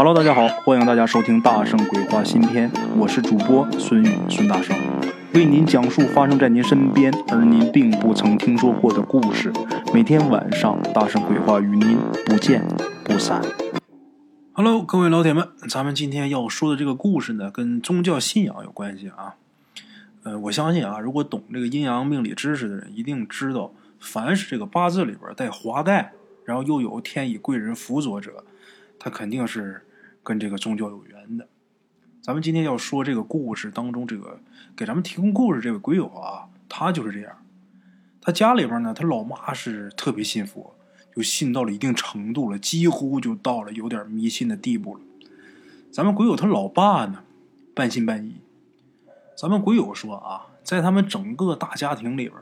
Hello，大家好，欢迎大家收听《大圣鬼话》新篇，我是主播孙宇，孙大圣，为您讲述发生在您身边而您并不曾听说过的故事。每天晚上，《大圣鬼话》与您不见不散。Hello，各位老铁们，咱们今天要说的这个故事呢，跟宗教信仰有关系啊。呃，我相信啊，如果懂这个阴阳命理知识的人，一定知道，凡是这个八字里边带华盖，然后又有天乙贵人辅佐者，他肯定是。跟这个宗教有缘的，咱们今天要说这个故事当中，这个给咱们提供故事这位鬼友啊，他就是这样。他家里边呢，他老妈是特别信佛，就信到了一定程度了，几乎就到了有点迷信的地步了。咱们鬼友他老爸呢，半信半疑。咱们鬼友说啊，在他们整个大家庭里边，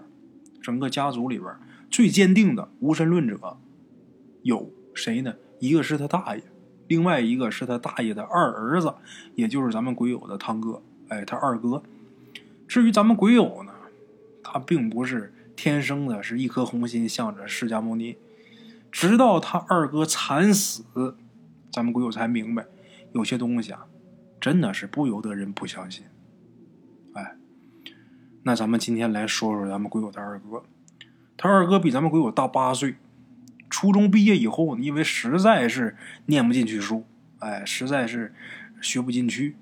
整个家族里边最坚定的无神论者有谁呢？一个是他大爷。另外一个是他大爷的二儿子，也就是咱们鬼友的堂哥，哎，他二哥。至于咱们鬼友呢，他并不是天生的，是一颗红心向着释迦牟尼。直到他二哥惨死，咱们鬼友才明白，有些东西啊，真的是不由得人不相信。哎，那咱们今天来说说咱们鬼友的二哥，他二哥比咱们鬼友大八岁。初中毕业以后，因为实在是念不进去书，哎，实在是学不进去，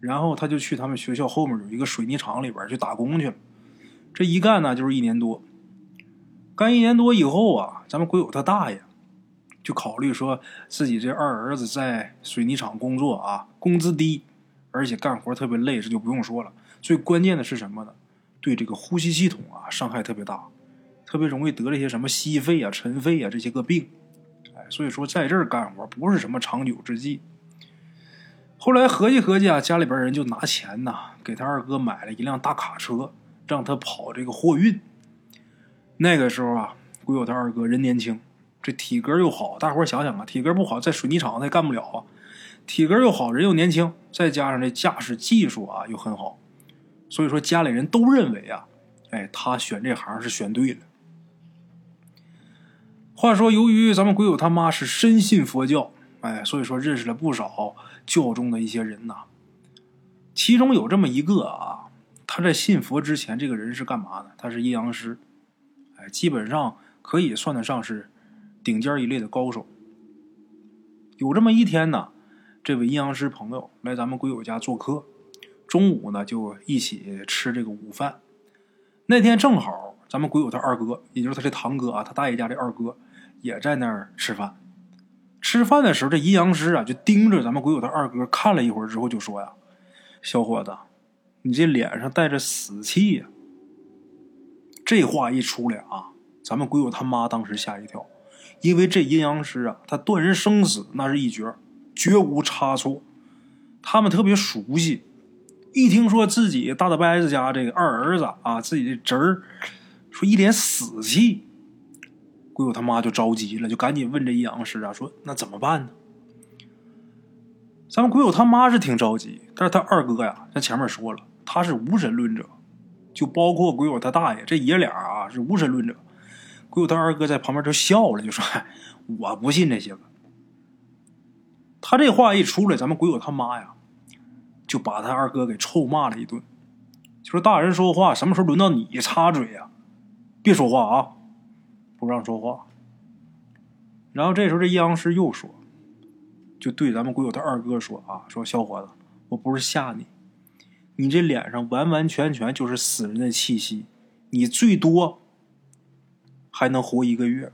然后他就去他们学校后面有一个水泥厂里边去打工去了。这一干呢就是一年多，干一年多以后啊，咱们鬼友他大爷就考虑说自己这二儿子在水泥厂工作啊，工资低，而且干活特别累，这就不用说了。最关键的是什么呢？对这个呼吸系统啊伤害特别大。特别容易得这些什么息肺啊、尘肺啊这些个病，哎，所以说在这儿干活不是什么长久之计。后来合计合计啊，家里边人就拿钱呐，给他二哥买了一辆大卡车，让他跑这个货运。那个时候啊，鬼友他二哥人年轻，这体格又好，大伙想想啊，体格不好在水泥厂他也干不了啊。体格又好，人又年轻，再加上这驾驶技术啊又很好，所以说家里人都认为啊，哎，他选这行是选对了。话说，由于咱们鬼友他妈是深信佛教，哎，所以说认识了不少教中的一些人呐。其中有这么一个啊，他在信佛之前，这个人是干嘛的？他是阴阳师，哎，基本上可以算得上是顶尖一类的高手。有这么一天呢，这位阴阳师朋友来咱们鬼友家做客，中午呢就一起吃这个午饭。那天正好咱们鬼友他二哥，也就是他这堂哥啊，他大爷家这二哥。也在那儿吃饭，吃饭的时候，这阴阳师啊就盯着咱们鬼友的二哥看了一会儿之后，就说呀：“小伙子，你这脸上带着死气呀！”这话一出来啊，咱们鬼友他妈当时吓一跳，因为这阴阳师啊，他断人生死那是一绝，绝无差错。他们特别熟悉，一听说自己大大伯子家这个二儿子啊，自己的侄儿说一脸死气。鬼友他妈就着急了，就赶紧问这阴阳师啊，说那怎么办呢？咱们鬼友他妈是挺着急，但是他二哥呀，在前面说了，他是无神论者，就包括鬼友他大爷这爷俩啊是无神论者。鬼友他二哥在旁边就笑了，就说：“我不信这些个。”他这话一出来，咱们鬼友他妈呀，就把他二哥给臭骂了一顿，就说：“大人说话，什么时候轮到你插嘴呀？别说话啊！”不让说话，然后这时候这阴阳师又说，就对咱们鬼友他二哥说啊，说小伙子，我不是吓你，你这脸上完完全全就是死人的气息，你最多还能活一个月，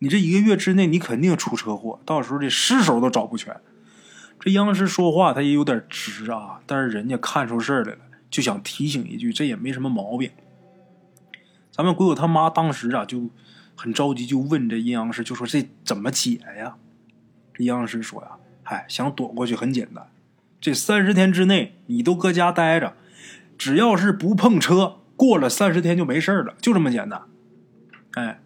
你这一个月之内你肯定出车祸，到时候这尸首都找不全。这阴阳师说话他也有点直啊，但是人家看出事儿来了，就想提醒一句，这也没什么毛病。咱们鬼友他妈当时啊就很着急，就问这阴阳师，就说这怎么解呀？这阴阳师说呀：“嗨，想躲过去很简单，这三十天之内你都搁家待着，只要是不碰车，过了三十天就没事了，就这么简单。”哎，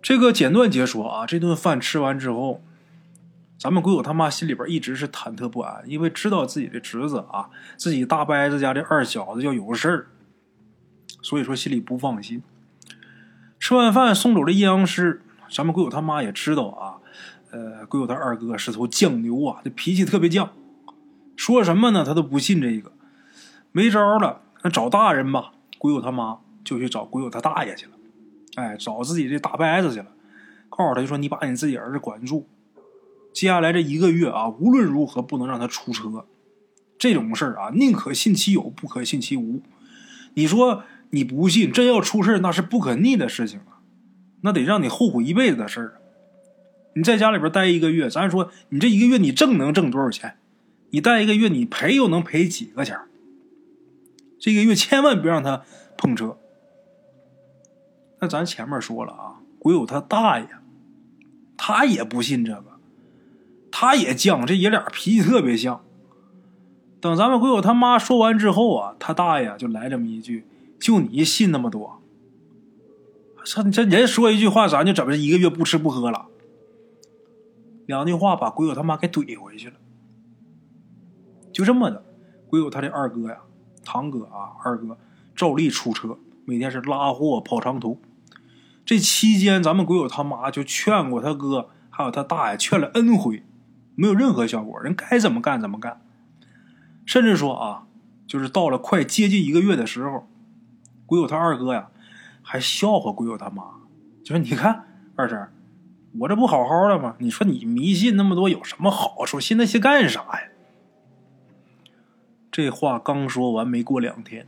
这个简短解说啊，这顿饭吃完之后，咱们鬼友他妈心里边一直是忐忑不安，因为知道自己的侄子啊，自己大伯子家的二小子要有个事儿。所以说心里不放心。吃完饭送走了阴阳师，咱们鬼友他妈也知道啊，呃，鬼友他二哥是头犟牛啊，这脾气特别犟，说什么呢他都不信这个。没招了，那找大人吧。鬼友他妈就去找鬼友他大爷去了，哎，找自己这大伯子去了，告诉他就说：“你把你自己儿子管住，接下来这一个月啊，无论如何不能让他出车。这种事儿啊，宁可信其有，不可信其无。你说你不信，真要出事那是不可逆的事情啊，那得让你后悔一辈子的事儿。你在家里边待一个月，咱说你这一个月你挣能挣多少钱？你待一个月，你赔又能赔几个钱？”这个月千万别让他碰车。那咱前面说了啊，鬼友他大爷，他也不信这个，他也犟，这爷俩脾气特别像。等咱们鬼友他妈说完之后啊，他大爷就来这么一句：“就你信那么多？这这人说一句话，咱就怎么一个月不吃不喝了？”两句话把鬼友他妈给怼回去了。就这么的，鬼友他的二哥呀。堂哥啊，二哥照例出车，每天是拉货跑长途。这期间，咱们鬼友他妈就劝过他哥，还有他大爷，劝了 N 回，没有任何效果。人该怎么干怎么干。甚至说啊，就是到了快接近一个月的时候，鬼友他二哥呀，还笑话鬼友他妈，就说：“你看二婶，我这不好好的吗？你说你迷信那么多有什么好处？信那些干啥呀？”这话刚说完，没过两天，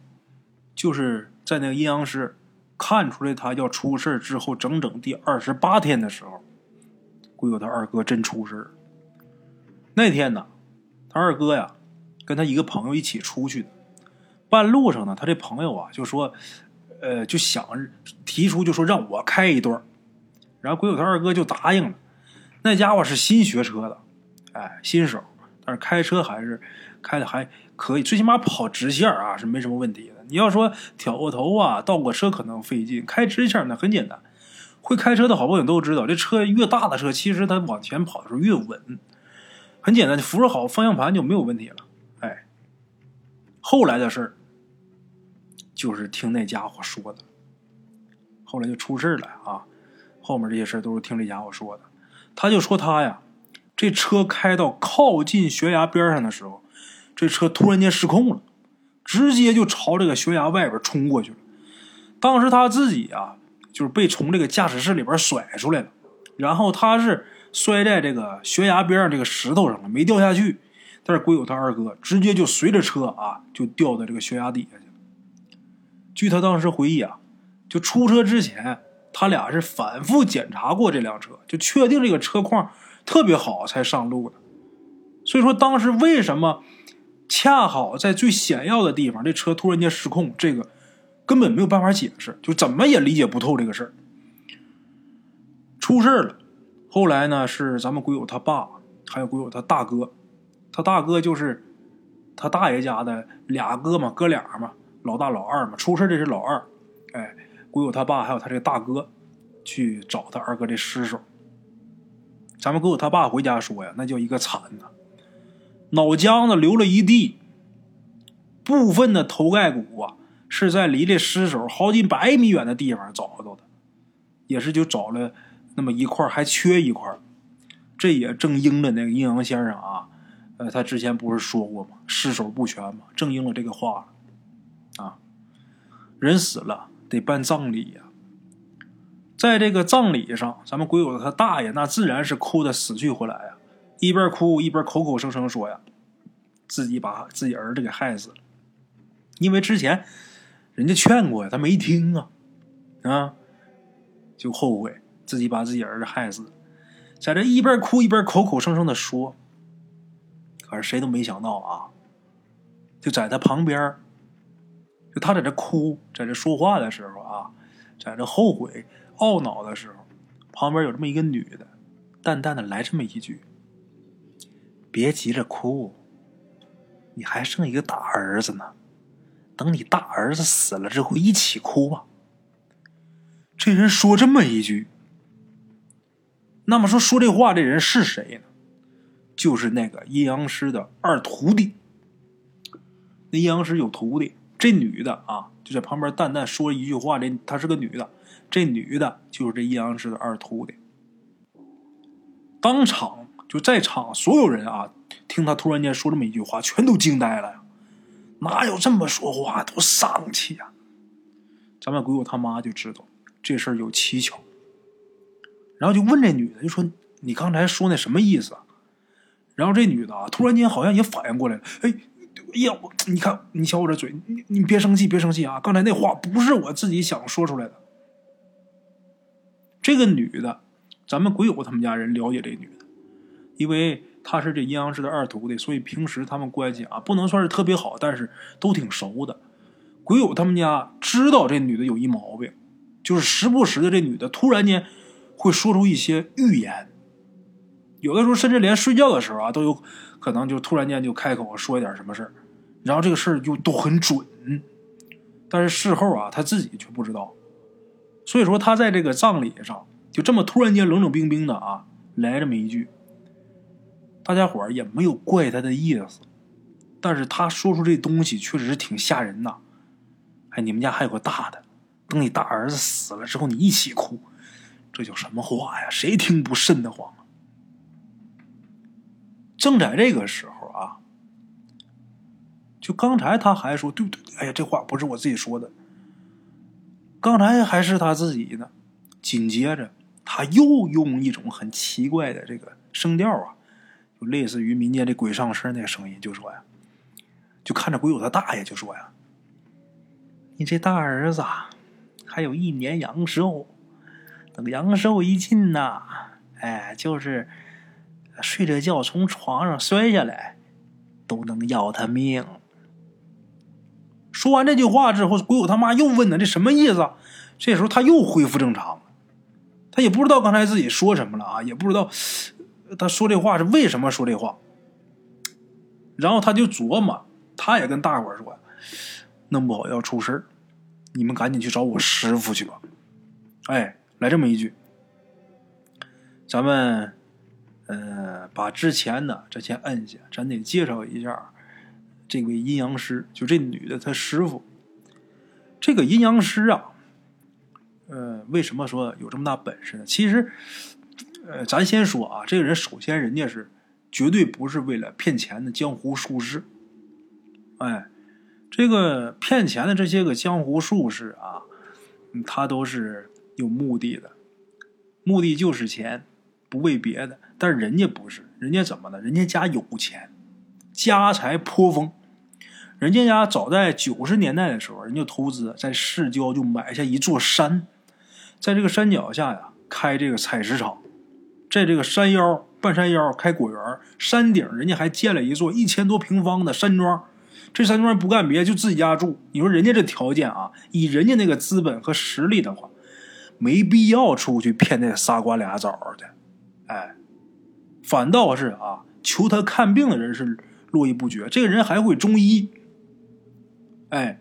就是在那个阴阳师看出来他要出事之后，整整第二十八天的时候，鬼友他二哥真出事那天呢，他二哥呀，跟他一个朋友一起出去的，半路上呢，他这朋友啊就说，呃，就想提出就说让我开一段然后鬼友他二哥就答应了。那家伙是新学车的，哎，新手，但是开车还是开的还。可以，最起码跑直线啊是没什么问题的。你要说挑个头啊、倒个车可能费劲，开直线那很简单。会开车的好朋友都知道，这车越大的车，其实它往前跑的时候越稳。很简单，扶着好方向盘就没有问题了。后来的事就是听那家伙说的。后来就出事了啊！后面这些事都是听这家伙说的。他就说他呀，这车开到靠近悬崖边上的时候。这车突然间失控了，直接就朝这个悬崖外边冲过去了。当时他自己啊，就是被从这个驾驶室里边甩出来了，然后他是摔在这个悬崖边上这个石头上了，没掉下去。但是鬼友他二哥直接就随着车啊，就掉在这个悬崖底下去了。据他当时回忆啊，就出车之前，他俩是反复检查过这辆车，就确定这个车况特别好才上路的。所以说当时为什么？恰好在最险要的地方，这车突然间失控，这个根本没有办法解释，就怎么也理解不透这个事儿。出事了，后来呢是咱们鬼友他爸，还有鬼友他大哥，他大哥就是他大爷家的俩哥嘛，哥俩嘛，老大老二嘛。出事的是老二，哎，鬼友他爸还有他这个大哥去找他二哥这尸首。咱们鬼友他爸回家说呀，那叫一个惨呐。脑浆子流了一地，部分的头盖骨啊是在离这尸首好几百米远的地方找到的，也是就找了那么一块，还缺一块。这也正应了那个阴阳先生啊，呃，他之前不是说过吗？尸首不全嘛，正应了这个话啊。人死了得办葬礼呀，在这个葬礼上，咱们鬼友他大爷那自然是哭的死去活来呀。一边哭一边口口声声说呀，自己把自己儿子给害死了，因为之前人家劝过呀，他没听啊，啊，就后悔自己把自己儿子害死，在这一边哭一边口口声声的说，可是谁都没想到啊，就在他旁边，就他在这哭，在这说话的时候啊，在这后悔懊恼的时候，旁边有这么一个女的，淡淡的来这么一句。别急着哭，你还剩一个大儿子呢。等你大儿子死了之后，一起哭吧。这人说这么一句，那么说说这话这人是谁呢？就是那个阴阳师的二徒弟。那阴阳师有徒弟，这女的啊，就在旁边淡淡说一句话：这她是个女的。这女的就是这阴阳师的二徒弟。当场就在场所有人啊，听他突然间说这么一句话，全都惊呆了呀！哪有这么说话，多丧气呀！咱们鬼友他妈就知道这事儿有蹊跷，然后就问这女的，就说：“你刚才说那什么意思？”然后这女的啊，突然间好像也反应过来了，哎，哎呀，我你看，你瞧我这嘴，你你别生气，别生气啊！刚才那话不是我自己想说出来的。这个女的，咱们鬼友他们家人了解这女的，因为她是这阴阳师的二徒弟，所以平时他们关系啊不能算是特别好，但是都挺熟的。鬼友他们家知道这女的有一毛病，就是时不时的这女的突然间会说出一些预言，有的时候甚至连睡觉的时候啊都有可能就突然间就开口说一点什么事儿，然后这个事儿就都很准，但是事后啊他自己却不知道。所以说他在这个葬礼上就这么突然间冷冷冰冰的啊来这么一句，大家伙儿也没有怪他的意思，但是他说出这东西确实是挺吓人呐。哎，你们家还有个大的，等你大儿子死了之后你一起哭，这叫什么话呀？谁听不瘆得慌？正在这个时候啊，就刚才他还说对不对，哎呀，这话不是我自己说的。刚才还是他自己呢，紧接着他又用一种很奇怪的这个声调啊，就类似于民间的鬼上身那个声音，就说呀，就看着鬼友他大爷就说呀：“你这大儿子还有一年阳寿，等阳寿一尽呐，哎，就是睡着觉从床上摔下来，都能要他命。”说完这句话之后，鬼友他妈又问他：“这什么意思？”这时候他又恢复正常，他也不知道刚才自己说什么了啊，也不知道他说这话是为什么说这话。然后他就琢磨，他也跟大伙说：“弄不好要出事你们赶紧去找我师傅去吧。”哎，来这么一句，咱们呃把之前的这先摁下，咱得介绍一下。这位阴阳师，就这女的，她师傅。这个阴阳师啊，呃，为什么说有这么大本事呢？其实，呃，咱先说啊，这个人首先人家是绝对不是为了骗钱的江湖术士。哎，这个骗钱的这些个江湖术士啊，他都是有目的的，目的就是钱，不为别的。但人家不是，人家怎么了？人家家有钱，家财颇丰。人家家早在九十年代的时候，人家投资在市郊就买下一座山，在这个山脚下呀开这个采石场，在这个山腰半山腰开果园，山顶人家还建了一座一千多平方的山庄，这山庄不干别的就自己家住。你说人家这条件啊，以人家那个资本和实力的话，没必要出去骗那仨瓜俩枣的，哎，反倒是啊求他看病的人是络绎不绝。这个人还会中医。哎，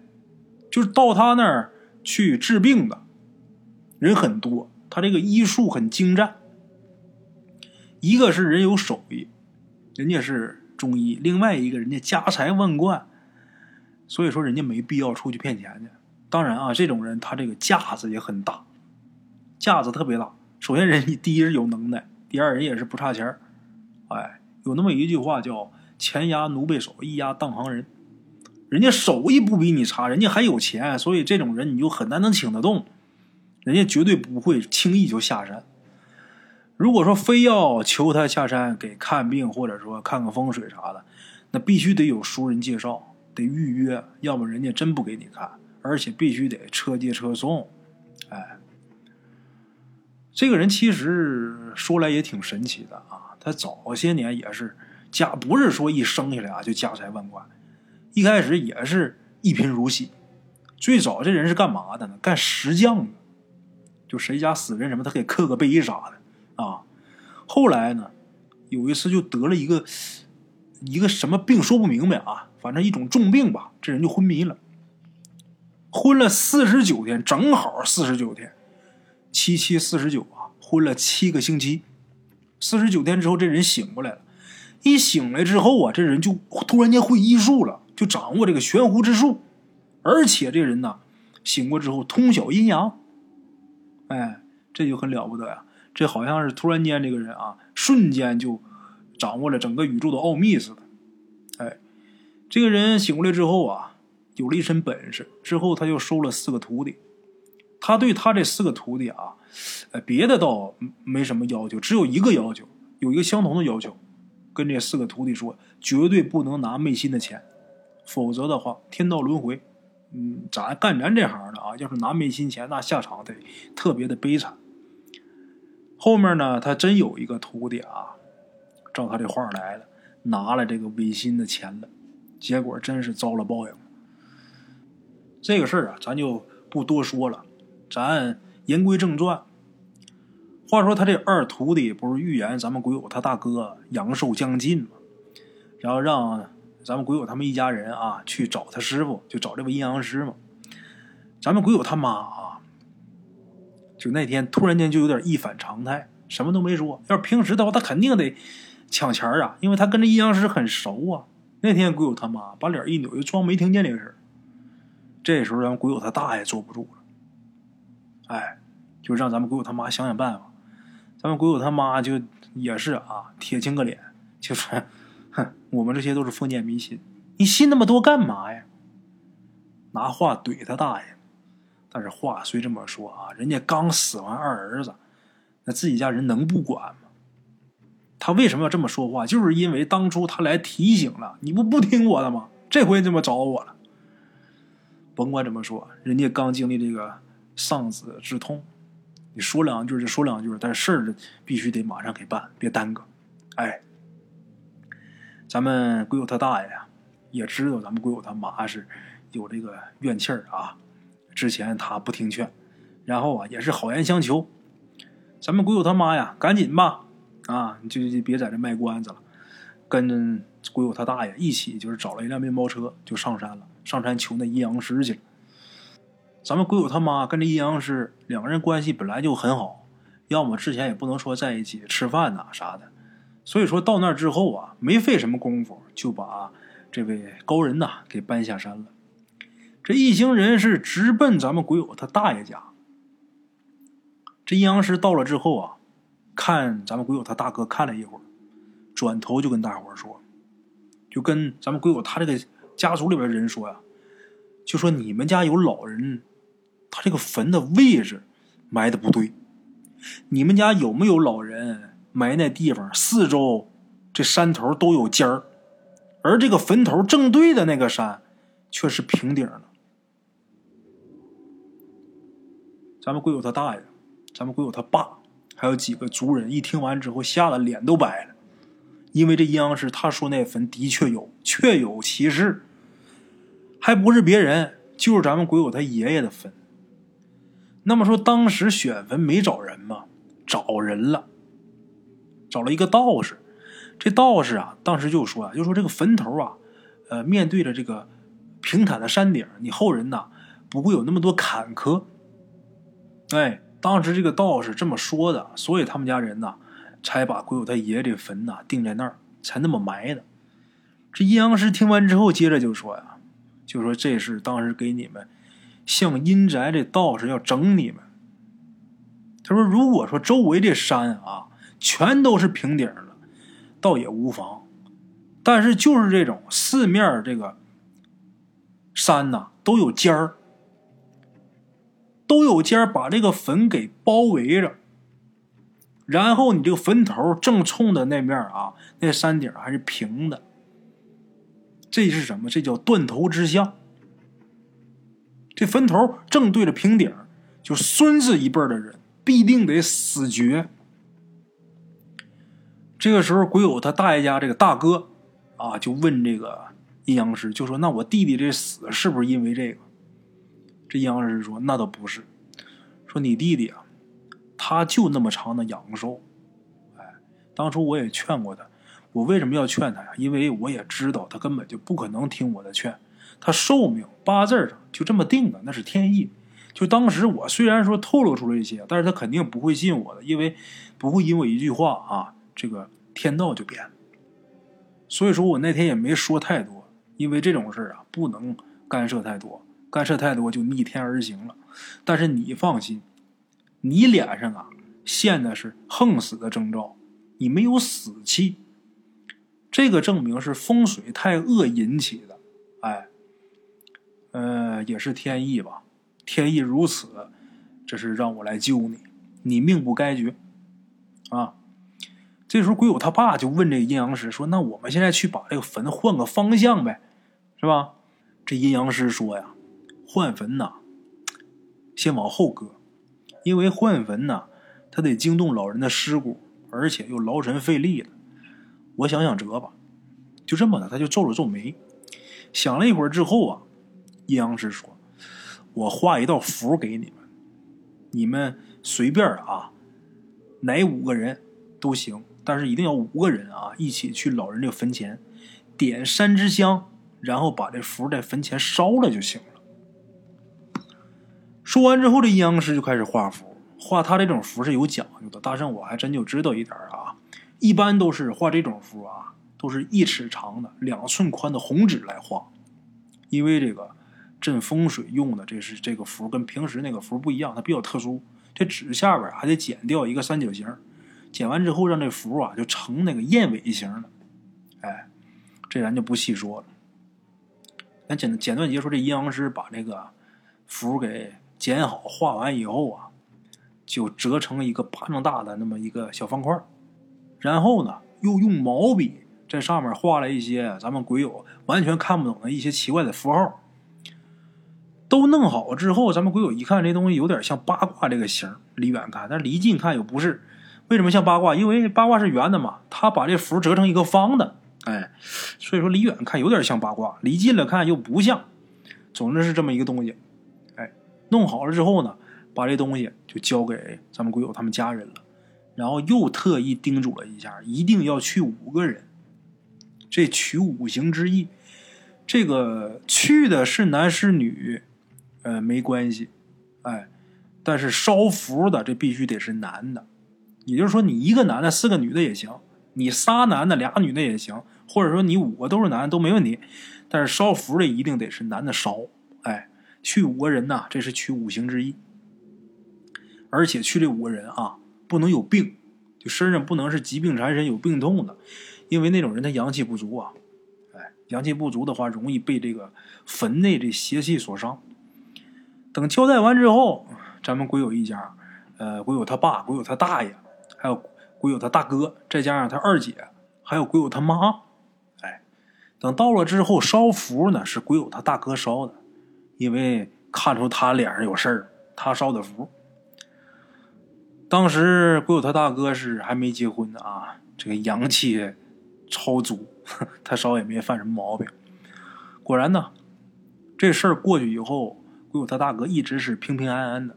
就是到他那儿去治病的人很多，他这个医术很精湛。一个是人有手艺，人家是中医；另外一个人家家财万贯，所以说人家没必要出去骗钱去。当然啊，这种人他这个架子也很大，架子特别大。首先人第一是有能耐，第二人也是不差钱儿。哎，有那么一句话叫“钱压奴婢手，艺压当行人”。人家手艺不比你差，人家还有钱，所以这种人你就很难能请得动。人家绝对不会轻易就下山。如果说非要求他下山给看病，或者说看看风水啥的，那必须得有熟人介绍，得预约，要么人家真不给你看，而且必须得车接车送。哎，这个人其实说来也挺神奇的啊，他早些年也是家，不是说一生下来啊就家财万贯。一开始也是一贫如洗，最早这人是干嘛的呢？干石匠的，就谁家死人什么，他给刻个碑啥的啊。后来呢，有一次就得了一个一个什么病，说不明白啊，反正一种重病吧，这人就昏迷了，昏了四十九天，正好四十九天，七七四十九啊，昏了七个星期，四十九天之后这人醒过来了，一醒来之后啊，这人就突然间会医术了。就掌握这个悬壶之术，而且这人呢，醒过之后通晓阴阳，哎，这就很了不得呀。这好像是突然间这个人啊，瞬间就掌握了整个宇宙的奥秘似的。哎，这个人醒过来之后啊，有了一身本事，之后他就收了四个徒弟。他对他这四个徒弟啊，呃，别的倒没什么要求，只有一个要求，有一个相同的要求，跟这四个徒弟说，绝对不能拿昧心的钱，否则的话，天道轮回。嗯，咱干咱这行的啊，要是拿昧心钱，那下场得特别的悲惨。后面呢，他真有一个徒弟啊，照他这话来了，拿了这个违心的钱了，结果真是遭了报应。这个事儿啊，咱就不多说了，咱言归正传。话说他这二徒弟不是预言咱们鬼友他大哥阳寿将近吗？然后让。咱们鬼友他们一家人啊，去找他师傅，就找这位阴阳师嘛。咱们鬼友他妈啊，就那天突然间就有点一反常态，什么都没说。要是平时的话，他肯定得抢钱啊，因为他跟这阴阳师很熟啊。那天鬼友他妈把脸一扭，就装没听见这个事儿。这时候咱们鬼友他大爷坐不住了，哎，就让咱们鬼友他妈想想办法。咱们鬼友他妈就也是啊，铁青个脸，就说。哼，我们这些都是封建迷信，你信那么多干嘛呀？拿话怼他大爷。但是话虽这么说啊，人家刚死完二儿子，那自己家人能不管吗？他为什么要这么说话？就是因为当初他来提醒了，你不不听我的吗？这回你这么找我了。甭管怎么说，人家刚经历这个丧子之痛，你说两句就说两句，但事儿必须得马上给办，别耽搁。哎。咱们鬼友他大爷呀，也知道咱们鬼友他妈是有这个怨气儿啊。之前他不听劝，然后啊也是好言相求。咱们鬼友他妈呀，赶紧吧，啊，就就别在这卖关子了，跟鬼友他大爷一起就是找了一辆面包车就上山了，上山求那阴阳师去了。咱们鬼友他妈跟这阴阳师两个人关系本来就很好，要么之前也不能说在一起吃饭呐啥的。所以说到那之后啊，没费什么功夫就把这位高人呐给搬下山了。这一行人是直奔咱们鬼友他大爷家。这阴阳师到了之后啊，看咱们鬼友他大哥看了一会儿，转头就跟大伙说，就跟咱们鬼友他这个家族里边人说呀，就说你们家有老人，他这个坟的位置埋的不对，你们家有没有老人？埋那地方四周，这山头都有尖儿，而这个坟头正对的那个山，却是平顶的。咱们鬼友他大爷，咱们鬼友他爸，还有几个族人，一听完之后，吓得脸都白了，因为这阴阳师他说那坟的确有，确有其事，还不是别人，就是咱们鬼友他爷爷的坟。那么说，当时选坟没找人吗？找人了。找了一个道士，这道士啊，当时就说啊，就说这个坟头啊，呃，面对着这个平坦的山顶，你后人呐不会有那么多坎坷。哎，当时这个道士这么说的，所以他们家人呐才把鬼友他爷爷这坟呐定在那儿，才那么埋的。这阴阳师听完之后，接着就说呀，就说这是当时给你们向阴宅这道士要整你们。他说，如果说周围这山啊。全都是平顶的，倒也无妨。但是就是这种四面这个山呐，都有尖儿，都有尖儿，把这个坟给包围着。然后你这个坟头正冲的那面啊，那山顶还是平的。这是什么？这叫断头之相。这坟头正对着平顶，就孙子一辈的人必定得死绝。这个时候，鬼友他大爷家这个大哥，啊，就问这个阴阳师，就说：“那我弟弟这死是不是因为这个？”这阴阳师说：“那倒不是，说你弟弟啊，他就那么长的阳寿。哎，当初我也劝过他，我为什么要劝他呀？因为我也知道他根本就不可能听我的劝，他寿命八字上就这么定的，那是天意。就当时我虽然说透露出了一些，但是他肯定不会信我的，因为不会因为一句话啊。”这个天道就变了，所以说我那天也没说太多，因为这种事啊不能干涉太多，干涉太多就逆天而行了。但是你放心，你脸上啊现的是横死的征兆，你没有死气，这个证明是风水太恶引起的。哎，呃，也是天意吧？天意如此，这是让我来救你，你命不该绝啊！这时候，鬼友他爸就问这个阴阳师说：“那我们现在去把这个坟换个方向呗，是吧？”这阴阳师说呀：“换坟呐，先往后搁，因为换坟呐，他得惊动老人的尸骨，而且又劳神费力的。我想想辙吧。”就这么的，他就皱了皱眉，想了一会儿之后啊，阴阳师说：“我画一道符给你们，你们随便啊，哪五个人都行。”但是一定要五个人啊，一起去老人这个坟前，点三支香，然后把这符在坟前烧了就行了。说完之后，这阴阳师就开始画符。画他这种符是有讲究的，大圣我还真就知道一点啊。一般都是画这种符啊，都是一尺长的、两寸宽的红纸来画，因为这个镇风水用的，这是这个符跟平时那个符不一样，它比较特殊。这纸下边还得剪掉一个三角形。剪完之后，让这符啊就成那个燕尾形了。哎，这咱就不细说了。咱简简短截说，这阴阳师把这个符给剪好、画完以后啊，就折成一个巴掌大的那么一个小方块然后呢，又用毛笔在上面画了一些咱们鬼友完全看不懂的一些奇怪的符号。都弄好之后，咱们鬼友一看，这东西有点像八卦这个形，离远看，但离近看又不是。为什么像八卦？因为八卦是圆的嘛，他把这符折成一个方的，哎，所以说离远看有点像八卦，离近了看又不像。总之是这么一个东西，哎，弄好了之后呢，把这东西就交给咱们鬼友他们家人了，然后又特意叮嘱了一下，一定要去五个人，这取五行之意。这个去的是男是女，呃，没关系，哎，但是烧符的这必须得是男的。也就是说，你一个男的，四个女的也行；你仨男的，俩女的也行；或者说你五个都是男的都没问题。但是烧符的一定得是男的烧，哎，去五个人呐，这是取五行之意。而且去这五个人啊，不能有病，就身上不能是疾病缠身、有病痛的，因为那种人他阳气不足啊，哎，阳气不足的话，容易被这个坟内这邪气所伤。等交代完之后，咱们鬼友一家，呃，鬼友他爸，鬼友他大爷。还有鬼友他大哥，再加上他二姐，还有鬼友他妈，哎，等到了之后烧符呢，是鬼友他大哥烧的，因为看出他脸上有事儿，他烧的符。当时鬼友他大哥是还没结婚呢啊，这个阳气超足，他烧也没犯什么毛病。果然呢，这事儿过去以后，鬼友他大哥一直是平平安安的。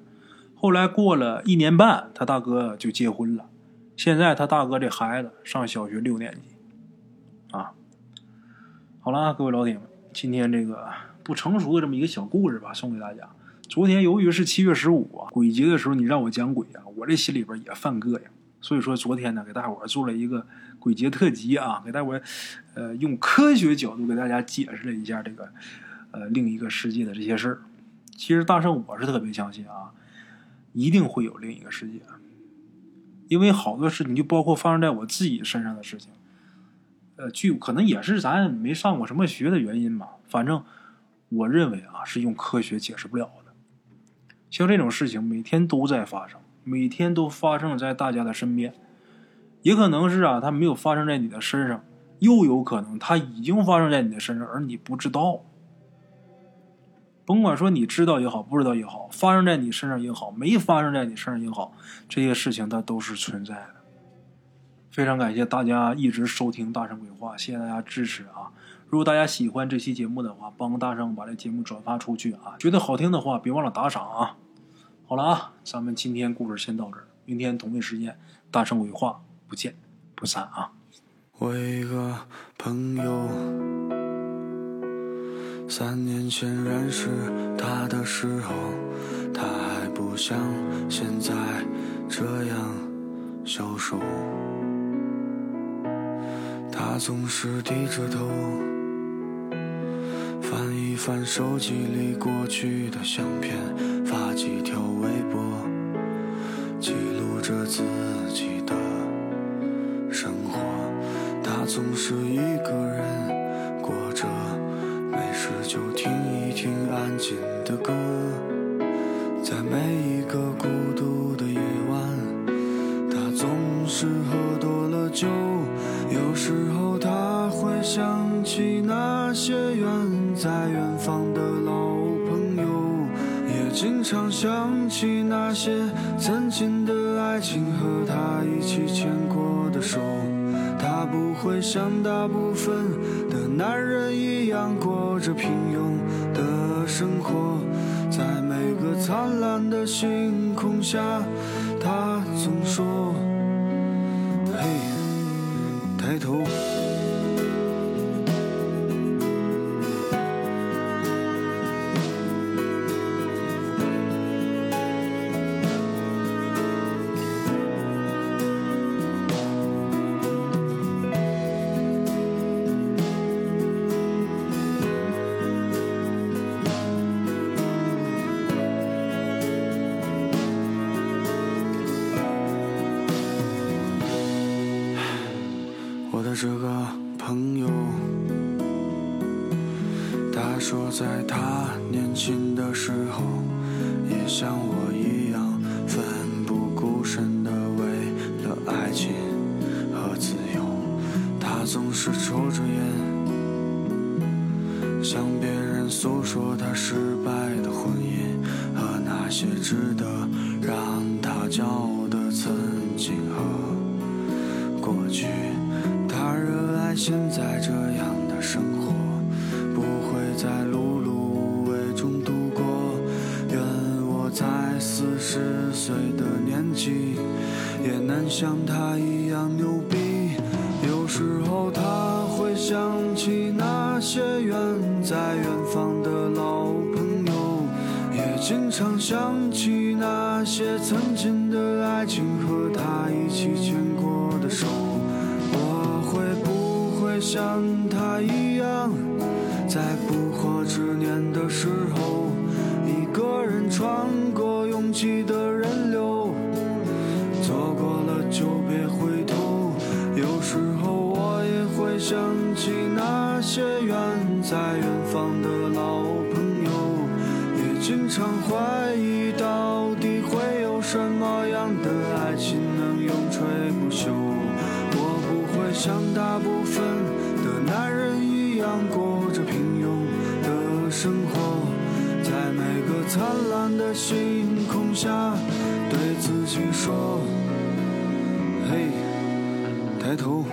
后来过了一年半，他大哥就结婚了。现在他大哥这孩子上小学六年级，啊，好了，各位老铁们，今天这个不成熟的这么一个小故事吧，送给大家。昨天由于是七月十五啊，鬼节的时候，你让我讲鬼啊，我这心里边也犯膈应。所以说昨天呢，给大伙做了一个鬼节特辑啊，给大伙呃用科学角度给大家解释了一下这个呃另一个世界的这些事儿。其实大圣我是特别相信啊，一定会有另一个世界。因为好多事情就包括发生在我自己身上的事情，呃，据可能也是咱没上过什么学的原因吧。反正我认为啊，是用科学解释不了的。像这种事情每天都在发生，每天都发生在大家的身边，也可能是啊，它没有发生在你的身上，又有可能它已经发生在你的身上，而你不知道。甭管说你知道也好，不知道也好，发生在你身上也好，没发生在你身上也好，这些事情它都是存在的。非常感谢大家一直收听《大圣鬼话》，谢谢大家支持啊！如果大家喜欢这期节目的话，帮大圣把这节目转发出去啊！觉得好听的话，别忘了打赏啊！好了啊，咱们今天故事先到这儿，明天同一时间《大圣鬼话》不见不散啊！我一个朋友。三年前认识他的时候，他还不像现在这样消瘦。他总是低着头，翻一翻手机里过去的相片，发几条微博，记录。着自己的生活。他总是一个人过着，就听一听安静的歌，在每一个孤独的夜晚，他总是喝多了酒，有时候他会想起那些远在远方的老朋友，也经常想起那些曾经的爱情和他一起牵过的手。他不会像大部分的男人一样过着平庸的生活，在每个灿烂的星空下，他总说：“嘿，抬头。”的这个朋友，他说在他年轻的时候，也像我一样奋不顾身的为了爱情和自由。他总是抽着烟，向别人诉说他失败的婚姻和那些值得让他骄傲的曾经和过去。十岁的年纪，也能像他一样牛逼。有时候他会想起那些远在远方的老朋友，也经常想起那些曾经的爱情和他一起牵过的手。我会不会像他一样，在不惑之年的时候，灿烂的星空下，对自己说：“嘿，抬头。”